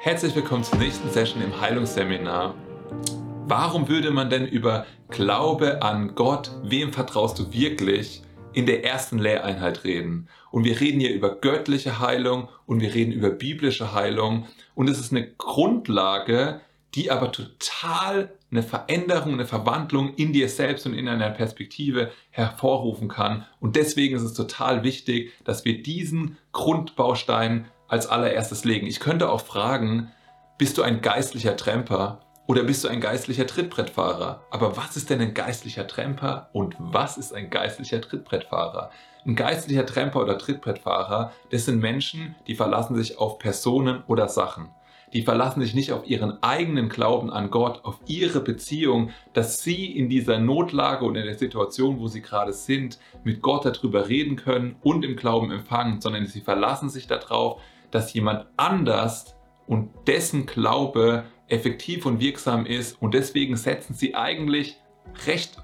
Herzlich willkommen zur nächsten Session im Heilungsseminar. Warum würde man denn über Glaube an Gott, wem vertraust du wirklich, in der ersten Lehreinheit reden? Und wir reden hier über göttliche Heilung und wir reden über biblische Heilung. Und es ist eine Grundlage, die aber total eine Veränderung, eine Verwandlung in dir selbst und in einer Perspektive hervorrufen kann. Und deswegen ist es total wichtig, dass wir diesen Grundbaustein als allererstes legen. Ich könnte auch fragen, bist du ein geistlicher Tremper oder bist du ein geistlicher Trittbrettfahrer? Aber was ist denn ein geistlicher Tremper und was ist ein geistlicher Trittbrettfahrer? Ein geistlicher Tremper oder Trittbrettfahrer, das sind Menschen, die verlassen sich auf Personen oder Sachen die verlassen sich nicht auf ihren eigenen Glauben an Gott, auf ihre Beziehung, dass sie in dieser Notlage und in der Situation, wo sie gerade sind, mit Gott darüber reden können und im Glauben empfangen, sondern sie verlassen sich darauf, dass jemand anders und dessen Glaube effektiv und wirksam ist und deswegen setzen sie eigentlich recht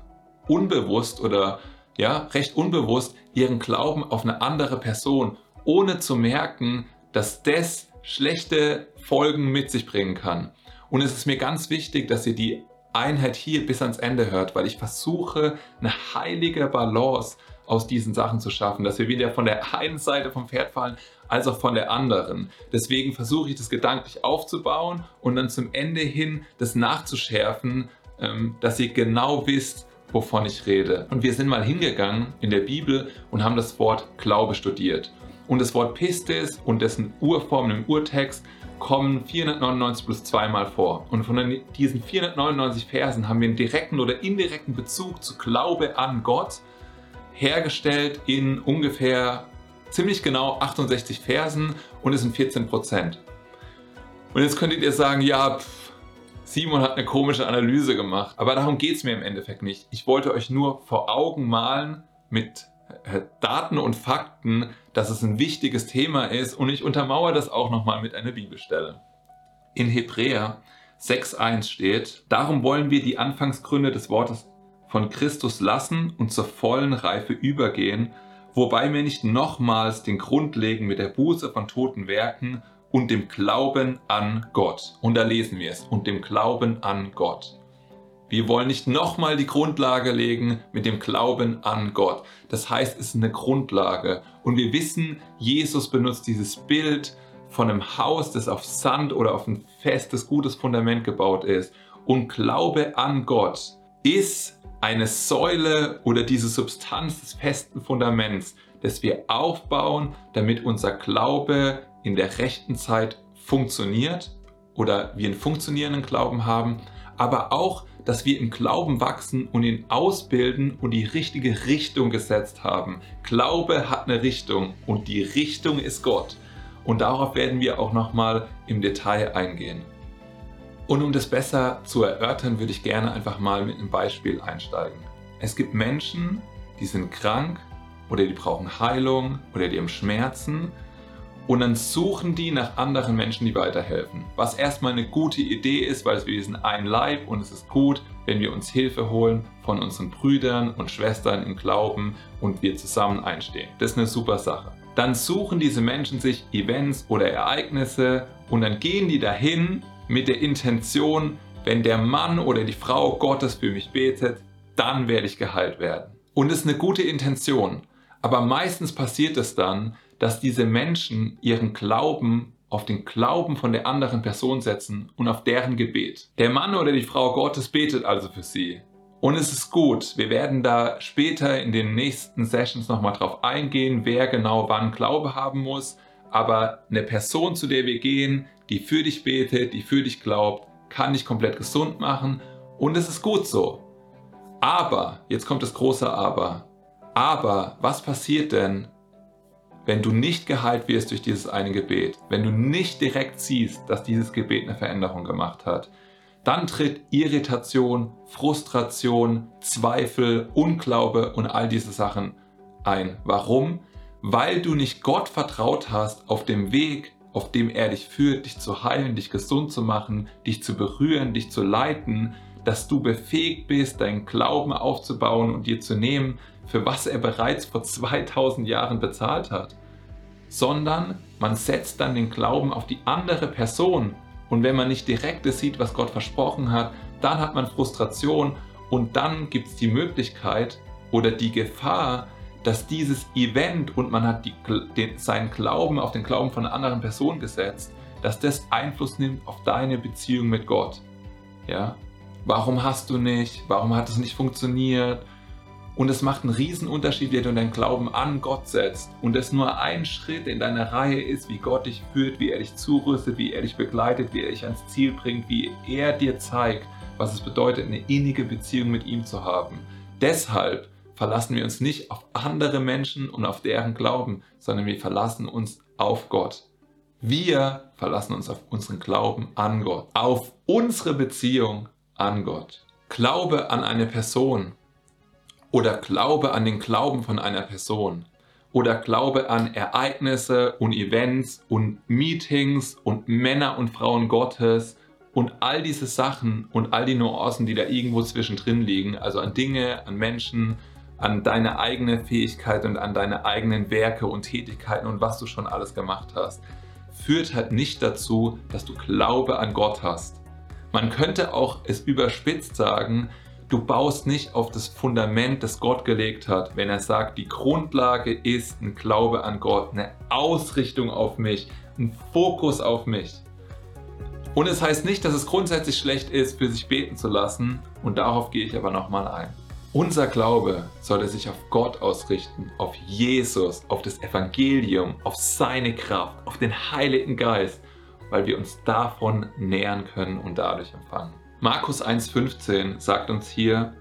unbewusst oder ja, recht unbewusst ihren Glauben auf eine andere Person, ohne zu merken, dass das schlechte Folgen mit sich bringen kann. Und es ist mir ganz wichtig, dass ihr die Einheit hier bis ans Ende hört, weil ich versuche, eine heilige Balance aus diesen Sachen zu schaffen, dass wir wieder von der einen Seite vom Pferd fallen, als auch von der anderen. Deswegen versuche ich das gedanklich aufzubauen und dann zum Ende hin das nachzuschärfen, ähm, dass ihr genau wisst, wovon ich rede. Und wir sind mal hingegangen in der Bibel und haben das Wort Glaube studiert. Und das Wort Pistis und dessen Urformen im Urtext kommen 499 plus zweimal vor. Und von diesen 499 Versen haben wir einen direkten oder indirekten Bezug zu Glaube an Gott hergestellt in ungefähr ziemlich genau 68 Versen und es sind 14 Prozent. Und jetzt könntet ihr sagen, ja, pff, Simon hat eine komische Analyse gemacht. Aber darum geht es mir im Endeffekt nicht. Ich wollte euch nur vor Augen malen mit äh, Daten und Fakten, dass es ein wichtiges Thema ist und ich untermauere das auch nochmal mit einer Bibelstelle. In Hebräer 6.1 steht, darum wollen wir die Anfangsgründe des Wortes von Christus lassen und zur vollen Reife übergehen, wobei wir nicht nochmals den Grund legen mit der Buße von toten Werken und dem Glauben an Gott. Und da lesen wir es, und dem Glauben an Gott. Wir wollen nicht nochmal die Grundlage legen mit dem Glauben an Gott. Das heißt, es ist eine Grundlage. Und wir wissen, Jesus benutzt dieses Bild von einem Haus, das auf Sand oder auf ein festes, gutes Fundament gebaut ist. Und Glaube an Gott ist eine Säule oder diese Substanz des festen Fundaments, das wir aufbauen, damit unser Glaube in der rechten Zeit funktioniert oder wir einen funktionierenden Glauben haben, aber auch dass wir im Glauben wachsen und ihn ausbilden und die richtige Richtung gesetzt haben. Glaube hat eine Richtung und die Richtung ist Gott. Und darauf werden wir auch nochmal im Detail eingehen. Und um das besser zu erörtern, würde ich gerne einfach mal mit einem Beispiel einsteigen. Es gibt Menschen, die sind krank oder die brauchen Heilung oder die haben Schmerzen und dann suchen die nach anderen Menschen, die weiterhelfen. Was erstmal eine gute Idee ist, weil wir sind ein Leib und es ist gut, wenn wir uns Hilfe holen von unseren Brüdern und Schwestern im Glauben und wir zusammen einstehen. Das ist eine super Sache. Dann suchen diese Menschen sich Events oder Ereignisse und dann gehen die dahin mit der Intention, wenn der Mann oder die Frau Gottes für mich betet, dann werde ich geheilt werden. Und es ist eine gute Intention. Aber meistens passiert es dann, dass diese Menschen ihren Glauben auf den Glauben von der anderen Person setzen und auf deren Gebet. Der Mann oder die Frau Gottes betet also für sie. Und es ist gut, wir werden da später in den nächsten Sessions nochmal drauf eingehen, wer genau wann Glaube haben muss. Aber eine Person, zu der wir gehen, die für dich betet, die für dich glaubt, kann dich komplett gesund machen. Und es ist gut so. Aber, jetzt kommt das große Aber. Aber was passiert denn, wenn du nicht geheilt wirst durch dieses eine Gebet, wenn du nicht direkt siehst, dass dieses Gebet eine Veränderung gemacht hat, dann tritt Irritation, Frustration, Zweifel, Unglaube und all diese Sachen ein. Warum? Weil du nicht Gott vertraut hast auf dem Weg, auf dem er dich führt, dich zu heilen, dich gesund zu machen, dich zu berühren, dich zu leiten, dass du befähigt bist, deinen Glauben aufzubauen und dir zu nehmen, für was er bereits vor 2000 Jahren bezahlt hat, sondern man setzt dann den Glauben auf die andere Person, Und wenn man nicht direkt sieht, was Gott versprochen hat, dann hat man Frustration und dann gibt es die Möglichkeit oder die Gefahr, dass dieses Event und man hat die, den, seinen Glauben auf den Glauben von einer anderen Person gesetzt, dass das Einfluss nimmt auf deine Beziehung mit Gott. Ja? Warum hast du nicht? Warum hat es nicht funktioniert? Und es macht einen riesen Unterschied, wie du deinen Glauben an Gott setzt. Und es nur ein Schritt in deiner Reihe ist, wie Gott dich führt, wie er dich zurüstet, wie er dich begleitet, wie er dich ans Ziel bringt, wie er dir zeigt, was es bedeutet, eine innige Beziehung mit ihm zu haben. Deshalb verlassen wir uns nicht auf andere Menschen und auf deren Glauben, sondern wir verlassen uns auf Gott. Wir verlassen uns auf unseren Glauben an Gott, auf unsere Beziehung an Gott. Glaube an eine Person oder Glaube an den Glauben von einer Person oder Glaube an Ereignisse und Events und Meetings und Männer und Frauen Gottes und all diese Sachen und all die Nuancen, die da irgendwo zwischendrin liegen, also an Dinge, an Menschen, an deine eigene Fähigkeit und an deine eigenen Werke und Tätigkeiten und was du schon alles gemacht hast, führt halt nicht dazu, dass du Glaube an Gott hast. Man könnte auch es überspitzt sagen, Du baust nicht auf das Fundament, das Gott gelegt hat, wenn er sagt, die Grundlage ist ein Glaube an Gott, eine Ausrichtung auf mich, ein Fokus auf mich. Und es heißt nicht, dass es grundsätzlich schlecht ist, für sich beten zu lassen, und darauf gehe ich aber nochmal ein. Unser Glaube sollte sich auf Gott ausrichten, auf Jesus, auf das Evangelium, auf seine Kraft, auf den Heiligen Geist, weil wir uns davon nähern können und dadurch empfangen. Markus 1.15 sagt uns hier,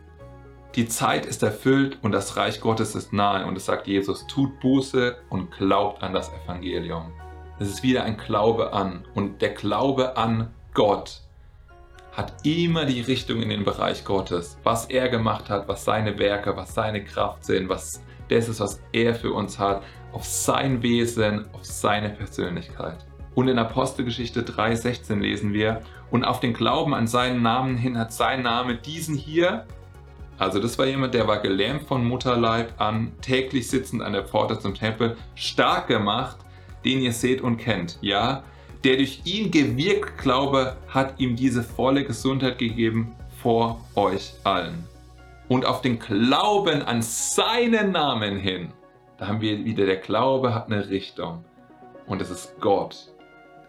die Zeit ist erfüllt und das Reich Gottes ist nahe. Und es sagt Jesus, tut Buße und glaubt an das Evangelium. Es ist wieder ein Glaube an. Und der Glaube an Gott hat immer die Richtung in den Bereich Gottes. Was er gemacht hat, was seine Werke, was seine Kraft sind, was das ist, was er für uns hat, auf sein Wesen, auf seine Persönlichkeit. Und in Apostelgeschichte 3,16 lesen wir, und auf den Glauben an seinen Namen hin hat sein Name diesen hier, also das war jemand, der war gelähmt von Mutterleib an, täglich sitzend an der Pforte zum Tempel, stark gemacht, den ihr seht und kennt. Ja, der durch ihn gewirkt Glaube hat ihm diese volle Gesundheit gegeben vor euch allen. Und auf den Glauben an seinen Namen hin, da haben wir wieder, der Glaube hat eine Richtung. Und es ist Gott,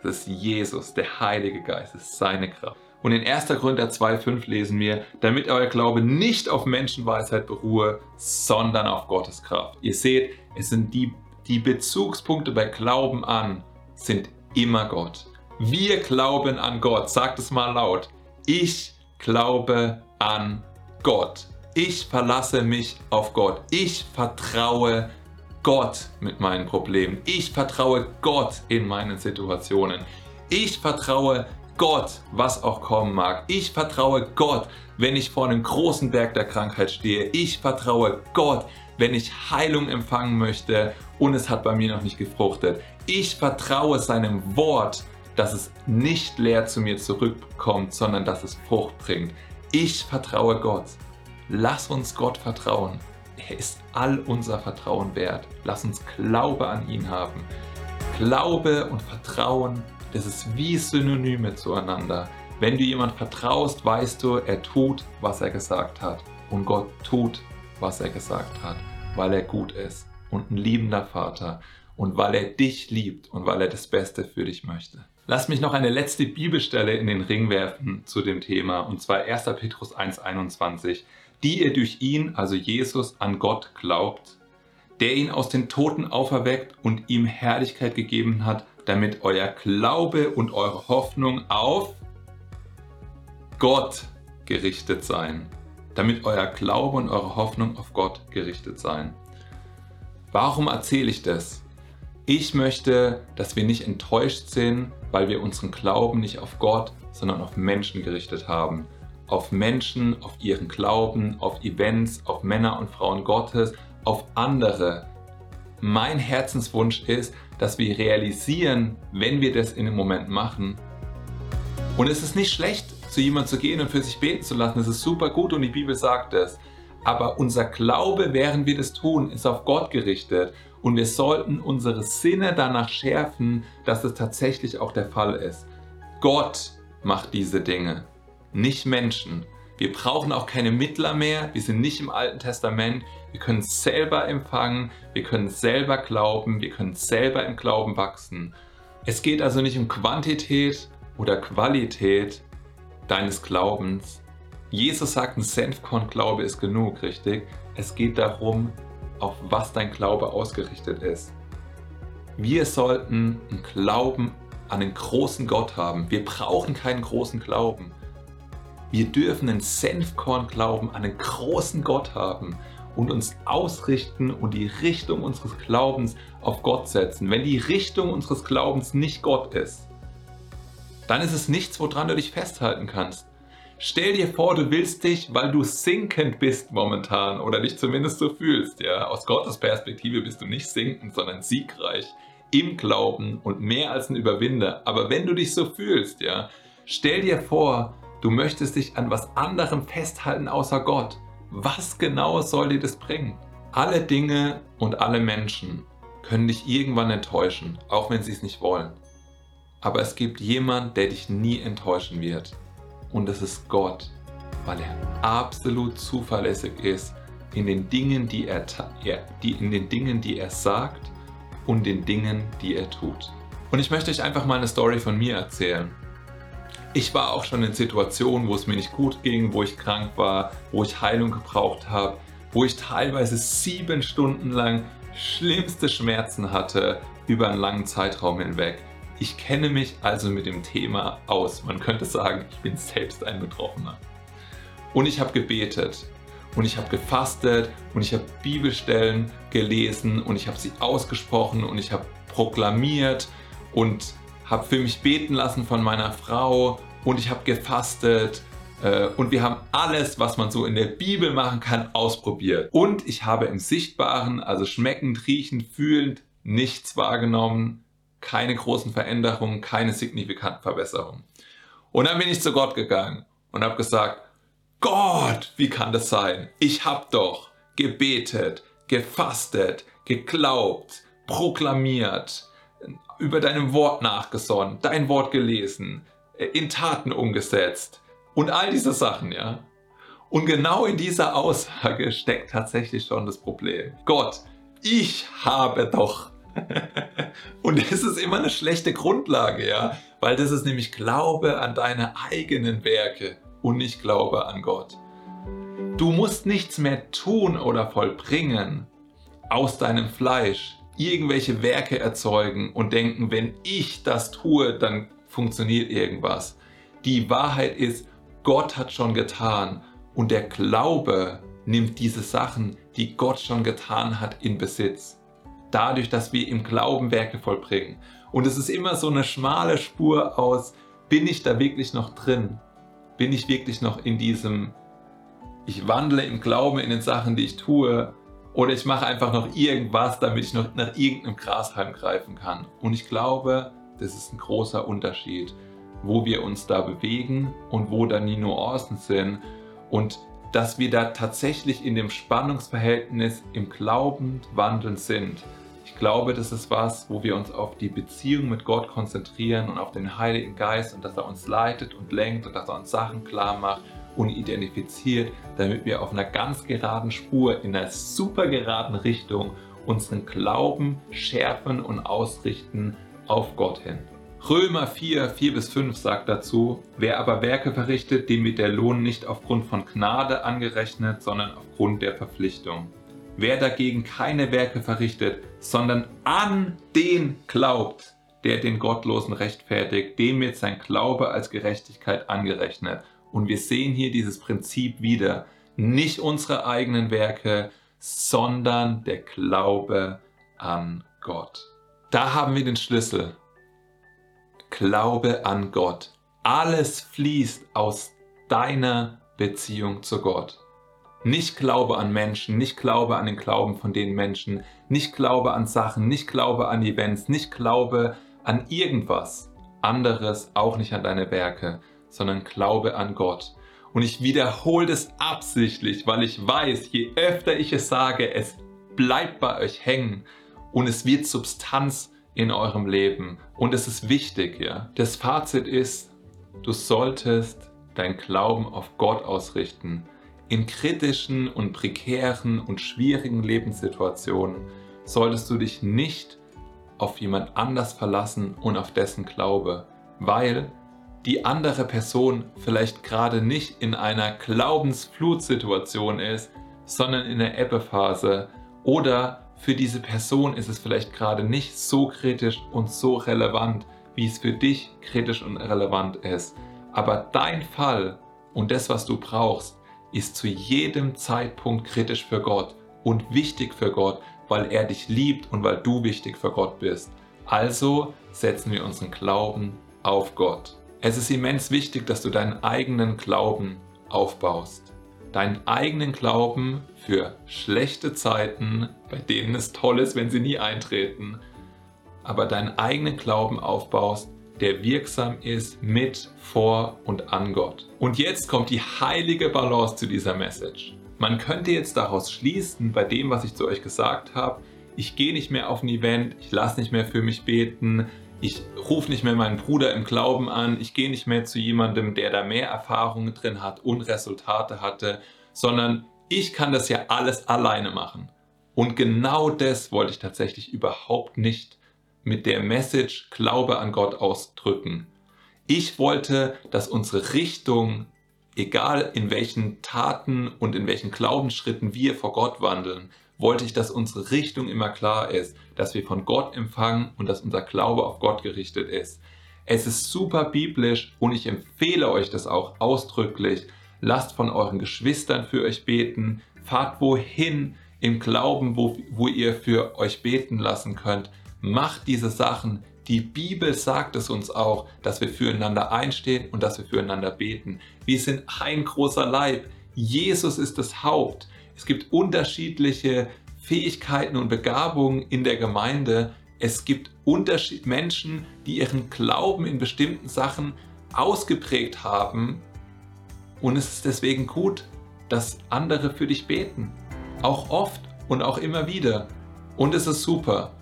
das ist Jesus, der Heilige Geist, das ist seine Kraft. Und in 1. Korinther 2,5 lesen wir, damit euer Glaube nicht auf Menschenweisheit beruhe, sondern auf Gottes Kraft. Ihr seht, es sind die, die Bezugspunkte bei Glauben an, sind immer Gott. Wir glauben an Gott. Sagt es mal laut. Ich glaube an Gott. Ich verlasse mich auf Gott. Ich vertraue Gott mit meinen Problemen. Ich vertraue Gott in meinen Situationen. Ich vertraue Gott, was auch kommen mag. Ich vertraue Gott, wenn ich vor einem großen Berg der Krankheit stehe. Ich vertraue Gott, wenn ich Heilung empfangen möchte und es hat bei mir noch nicht gefruchtet. Ich vertraue seinem Wort, dass es nicht leer zu mir zurückkommt, sondern dass es Frucht bringt. Ich vertraue Gott. Lass uns Gott vertrauen. Er ist all unser Vertrauen wert. Lass uns Glaube an ihn haben. Glaube und Vertrauen, das ist wie Synonyme zueinander. Wenn du jemand vertraust, weißt du, er tut, was er gesagt hat. Und Gott tut, was er gesagt hat, weil er gut ist und ein liebender Vater und weil er dich liebt und weil er das Beste für dich möchte. Lass mich noch eine letzte Bibelstelle in den Ring werfen zu dem Thema, und zwar 1. Petrus 1,21 die ihr durch ihn, also Jesus, an Gott glaubt, der ihn aus den Toten auferweckt und ihm Herrlichkeit gegeben hat, damit euer Glaube und eure Hoffnung auf Gott gerichtet sein. Damit euer Glaube und eure Hoffnung auf Gott gerichtet sein. Warum erzähle ich das? Ich möchte, dass wir nicht enttäuscht sind, weil wir unseren Glauben nicht auf Gott, sondern auf Menschen gerichtet haben auf Menschen, auf ihren Glauben, auf Events, auf Männer und Frauen Gottes, auf andere. Mein Herzenswunsch ist, dass wir realisieren, wenn wir das in einem Moment machen. Und es ist nicht schlecht, zu jemandem zu gehen und für sich beten zu lassen. Es ist super gut und die Bibel sagt es. Aber unser Glaube, während wir das tun, ist auf Gott gerichtet. Und wir sollten unsere Sinne danach schärfen, dass es tatsächlich auch der Fall ist. Gott macht diese Dinge, nicht Menschen. Wir brauchen auch keine Mittler mehr. Wir sind nicht im Alten Testament. Wir können selber empfangen. Wir können selber glauben. Wir können selber im Glauben wachsen. Es geht also nicht um Quantität oder Qualität deines Glaubens. Jesus sagt, ein Senfkorn-Glaube ist genug, richtig? Es geht darum, auf was dein Glaube ausgerichtet ist. Wir sollten einen Glauben an den großen Gott haben. Wir brauchen keinen großen Glauben. Wir dürfen einen Senfkorn-Glauben an einen großen Gott haben und uns ausrichten und die Richtung unseres Glaubens auf Gott setzen. Wenn die Richtung unseres Glaubens nicht Gott ist, dann ist es nichts, woran du dich festhalten kannst. Stell dir vor, du willst dich, weil du sinkend bist momentan oder dich zumindest so fühlst. Ja? Aus Gottes Perspektive bist du nicht sinkend, sondern siegreich im Glauben und mehr als ein Überwinder. Aber wenn du dich so fühlst, ja, stell dir vor, Du möchtest dich an was anderem festhalten außer Gott. Was genau soll dir das bringen? Alle Dinge und alle Menschen können dich irgendwann enttäuschen, auch wenn sie es nicht wollen. Aber es gibt jemand, der dich nie enttäuschen wird. Und das ist Gott, weil er absolut zuverlässig ist in den Dingen, die er, die, in den Dingen, die er sagt und den Dingen, die er tut. Und ich möchte euch einfach mal eine Story von mir erzählen. Ich war auch schon in Situationen, wo es mir nicht gut ging, wo ich krank war, wo ich Heilung gebraucht habe, wo ich teilweise sieben Stunden lang schlimmste Schmerzen hatte über einen langen Zeitraum hinweg. Ich kenne mich also mit dem Thema aus. Man könnte sagen, ich bin selbst ein Betroffener. Und ich habe gebetet und ich habe gefastet und ich habe Bibelstellen gelesen und ich habe sie ausgesprochen und ich habe proklamiert und habe für mich beten lassen von meiner Frau und ich habe gefastet äh, und wir haben alles, was man so in der Bibel machen kann, ausprobiert. Und ich habe im Sichtbaren, also schmeckend, riechend, fühlend, nichts wahrgenommen, keine großen Veränderungen, keine signifikanten Verbesserungen. Und dann bin ich zu Gott gegangen und habe gesagt, Gott, wie kann das sein? Ich habe doch gebetet, gefastet, geglaubt, proklamiert, über deinem Wort nachgesonnen, dein Wort gelesen, äh, in Taten umgesetzt und all diese Sachen, ja. Und genau in dieser Aussage steckt tatsächlich schon das Problem. Gott, ich habe doch. und das ist immer eine schlechte Grundlage, ja, weil das ist nämlich Glaube an deine eigenen Werke und nicht Glaube an Gott. Du musst nichts mehr tun oder vollbringen aus deinem Fleisch, irgendwelche Werke erzeugen und denken, wenn ich das tue, dann funktioniert irgendwas. Die Wahrheit ist, Gott hat schon getan und der Glaube nimmt diese Sachen, die Gott schon getan hat, in Besitz. Dadurch, dass wir im Glauben Werke vollbringen. Und es ist immer so eine schmale Spur aus, bin ich da wirklich noch drin? Bin ich wirklich noch in diesem, ich wandle im Glauben in den Sachen, die ich tue, oder ich mache einfach noch irgendwas, damit ich noch nach irgendeinem Grashalm greifen kann. Und ich glaube, das ist ein großer Unterschied, wo wir uns da bewegen und wo dann die Nuancen sind. Und dass wir da tatsächlich in dem Spannungsverhältnis im Glauben wandeln sind. Ich glaube, das ist was, wo wir uns auf die Beziehung mit Gott konzentrieren und auf den Heiligen Geist und dass er uns leitet und lenkt und dass er uns Sachen klar macht und identifiziert, damit wir auf einer ganz geraden Spur, in einer super geraden Richtung unseren Glauben schärfen und ausrichten auf Gott hin. Römer 4, 4 bis 5 sagt dazu, wer aber Werke verrichtet, dem wird der Lohn nicht aufgrund von Gnade angerechnet, sondern aufgrund der Verpflichtung. Wer dagegen keine Werke verrichtet, sondern an den glaubt, der den Gottlosen rechtfertigt, dem wird sein Glaube als Gerechtigkeit angerechnet. Und wir sehen hier dieses Prinzip wieder. Nicht unsere eigenen Werke, sondern der Glaube an Gott. Da haben wir den Schlüssel. Glaube an Gott. Alles fließt aus deiner Beziehung zu Gott. Nicht Glaube an Menschen, nicht Glaube an den Glauben von den Menschen, nicht Glaube an Sachen, nicht Glaube an Events, nicht Glaube an irgendwas anderes, auch nicht an deine Werke, sondern Glaube an Gott. Und ich wiederhole das absichtlich, weil ich weiß, je öfter ich es sage, es bleibt bei euch hängen und es wird Substanz in eurem Leben und es ist wichtig. Ja? Das Fazit ist, du solltest dein Glauben auf Gott ausrichten. In kritischen und prekären und schwierigen Lebenssituationen solltest du dich nicht auf jemand anders verlassen und auf dessen Glaube, weil die andere Person vielleicht gerade nicht in einer Glaubensflutsituation ist, sondern in der Ebbephase oder für diese Person ist es vielleicht gerade nicht so kritisch und so relevant, wie es für dich kritisch und relevant ist. Aber dein Fall und das, was du brauchst, ist zu jedem Zeitpunkt kritisch für Gott und wichtig für Gott, weil er dich liebt und weil du wichtig für Gott bist. Also setzen wir unseren Glauben auf Gott. Es ist immens wichtig, dass du deinen eigenen Glauben aufbaust. Deinen eigenen Glauben für schlechte Zeiten, bei denen es toll ist, wenn sie nie eintreten, aber deinen eigenen Glauben aufbaust, der wirksam ist mit, vor und an Gott. Und jetzt kommt die heilige Balance zu dieser Message. Man könnte jetzt daraus schließen, bei dem, was ich zu euch gesagt habe, ich gehe nicht mehr auf ein Event, ich lasse nicht mehr für mich beten, ich rufe nicht mehr meinen Bruder im Glauben an, ich gehe nicht mehr zu jemandem, der da mehr Erfahrungen drin hat und Resultate hatte, sondern ich kann das ja alles alleine machen. Und genau das wollte ich tatsächlich überhaupt nicht mit der Message Glaube an Gott ausdrücken. Ich wollte, dass unsere Richtung, egal in welchen Taten und in welchen Glaubensschritten wir vor Gott wandeln, wollte ich, dass unsere Richtung immer klar ist, dass wir von Gott empfangen und dass unser Glaube auf Gott gerichtet ist. Es ist super biblisch und ich empfehle euch das auch ausdrücklich. Lasst von euren Geschwistern für euch beten, fahrt wohin im Glauben, wo, wo ihr für euch beten lassen könnt macht diese Sachen. Die Bibel sagt es uns auch, dass wir füreinander einstehen und dass wir füreinander beten. Wir sind ein großer Leib. Jesus ist das Haupt. Es gibt unterschiedliche Fähigkeiten und Begabungen in der Gemeinde. Es gibt Unterschied Menschen, die ihren Glauben in bestimmten Sachen ausgeprägt haben. Und es ist deswegen gut, dass andere für dich beten. Auch oft und auch immer wieder. Und es ist super.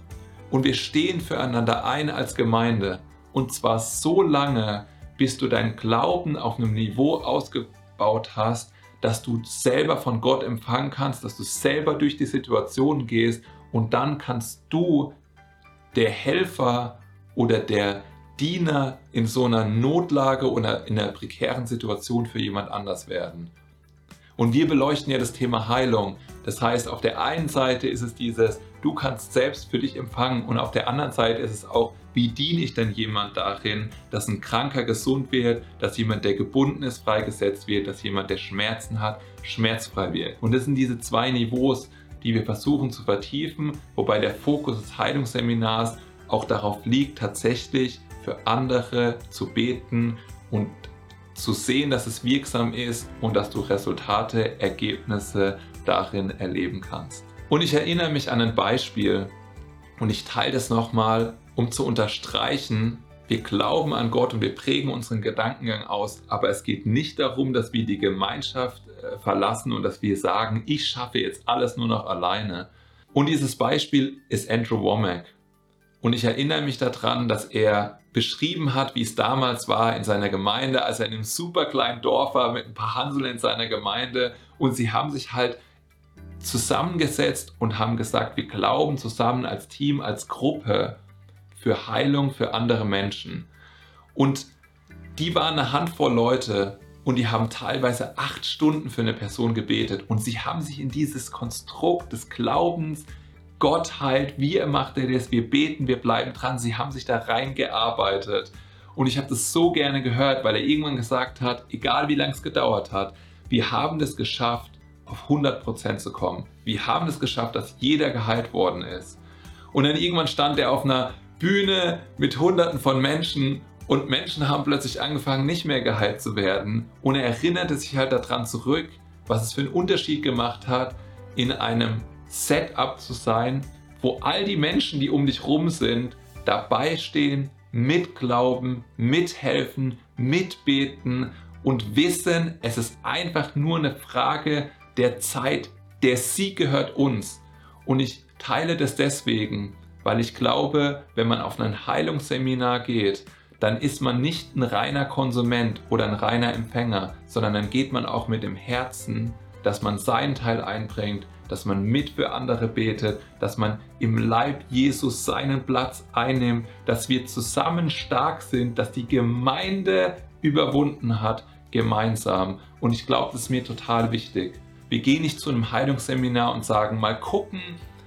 Und wir stehen füreinander ein als Gemeinde. Und zwar so lange, bis du deinen Glauben auf einem Niveau ausgebaut hast, dass du selber von Gott empfangen kannst, dass du selber durch die Situation gehst und dann kannst du der Helfer oder der Diener in so einer Notlage oder in einer prekären Situation für jemand anders werden. Und wir beleuchten ja das Thema Heilung. Das heißt, auf der einen Seite ist es dieses, du kannst selbst für dich empfangen und auf der anderen Seite ist es auch, wie diene ich denn jemand darin, dass ein Kranker gesund wird, dass jemand, der gebunden ist, freigesetzt wird, dass jemand, der Schmerzen hat, schmerzfrei wird. Und das sind diese zwei Niveaus, die wir versuchen zu vertiefen, wobei der Fokus des Heilungsseminars auch darauf liegt, tatsächlich für andere zu beten und zu sehen, dass es wirksam ist und dass du Resultate, Ergebnisse darin erleben kannst. Und ich erinnere mich an ein Beispiel und ich teile das nochmal, um zu unterstreichen, wir glauben an Gott und wir prägen unseren Gedankengang aus, aber es geht nicht darum, dass wir die Gemeinschaft äh, verlassen und dass wir sagen, ich schaffe jetzt alles nur noch alleine. Und dieses Beispiel ist Andrew Womack. Und ich erinnere mich daran, dass er beschrieben hat, wie es damals war in seiner Gemeinde, als er in einem super kleinen Dorf war mit ein paar Hanseln in seiner Gemeinde. Und sie haben sich halt zusammengesetzt und haben gesagt, wir glauben zusammen als Team, als Gruppe für Heilung für andere Menschen. Und die waren eine Handvoll Leute und die haben teilweise acht Stunden für eine Person gebetet und sie haben sich in dieses Konstrukt des Glaubens Gott heilt, wie macht er das, wir beten, wir bleiben dran. Sie haben sich da reingearbeitet. Und ich habe das so gerne gehört, weil er irgendwann gesagt hat, egal wie lange es gedauert hat, wir haben das geschafft, auf 100% zu kommen. Wir haben es geschafft, dass jeder geheilt worden ist. Und dann irgendwann stand er auf einer Bühne mit Hunderten von Menschen und Menschen haben plötzlich angefangen, nicht mehr geheilt zu werden. Und er erinnerte sich halt daran zurück, was es für einen Unterschied gemacht hat, in einem Setup zu sein, wo all die Menschen, die um dich rum sind, dabei stehen, mitglauben, mithelfen, mitbeten und wissen, es ist einfach nur eine Frage der Zeit. Der Sieg gehört uns. Und ich teile das deswegen, weil ich glaube, wenn man auf ein Heilungsseminar geht, dann ist man nicht ein reiner Konsument oder ein reiner Empfänger, sondern dann geht man auch mit dem Herzen, dass man seinen Teil einbringt, dass man mit für andere betet, dass man im Leib Jesus seinen Platz einnimmt, dass wir zusammen stark sind, dass die Gemeinde überwunden hat, gemeinsam. Und ich glaube, das ist mir total wichtig. Wir gehen nicht zu einem Heilungsseminar und sagen, mal gucken,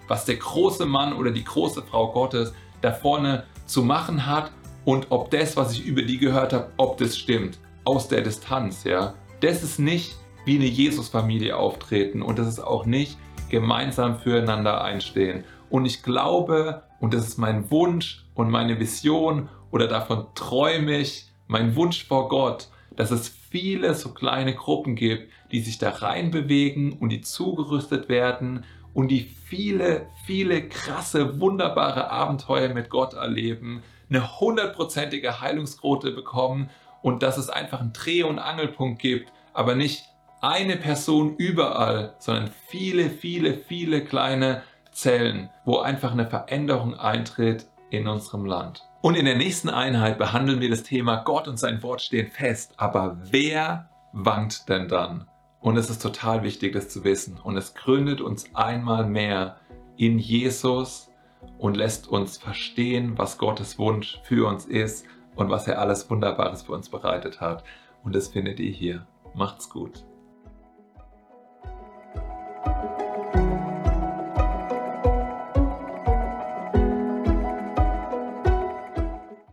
was der große Mann oder die große Frau Gottes da vorne zu machen hat und ob das, was ich über die gehört habe, ob das stimmt. Aus der Distanz, ja. Das ist nicht wie eine Jesus-Familie auftreten und das ist auch nicht gemeinsam füreinander einstehen. Und ich glaube, und das ist mein Wunsch und meine Vision oder davon träume ich, mein Wunsch vor Gott, dass es viele so kleine Gruppen gibt, die sich da reinbewegen und die zugerüstet werden und die viele, viele krasse, wunderbare Abenteuer mit Gott erleben, eine hundertprozentige Heilungsquote bekommen und dass es einfach einen Dreh- und Angelpunkt gibt, aber nicht eine Person überall, sondern viele, viele, viele kleine Zellen, wo einfach eine Veränderung eintritt in unserem Land. Und in der nächsten Einheit behandeln wir das Thema Gott und sein Wort stehen fest. Aber wer wankt denn dann? Und es ist total wichtig, das zu wissen. Und es gründet uns einmal mehr in Jesus und lässt uns verstehen, was Gottes Wunsch für uns ist und was er alles Wunderbares für uns bereitet hat. Und das findet ihr hier. Macht's gut.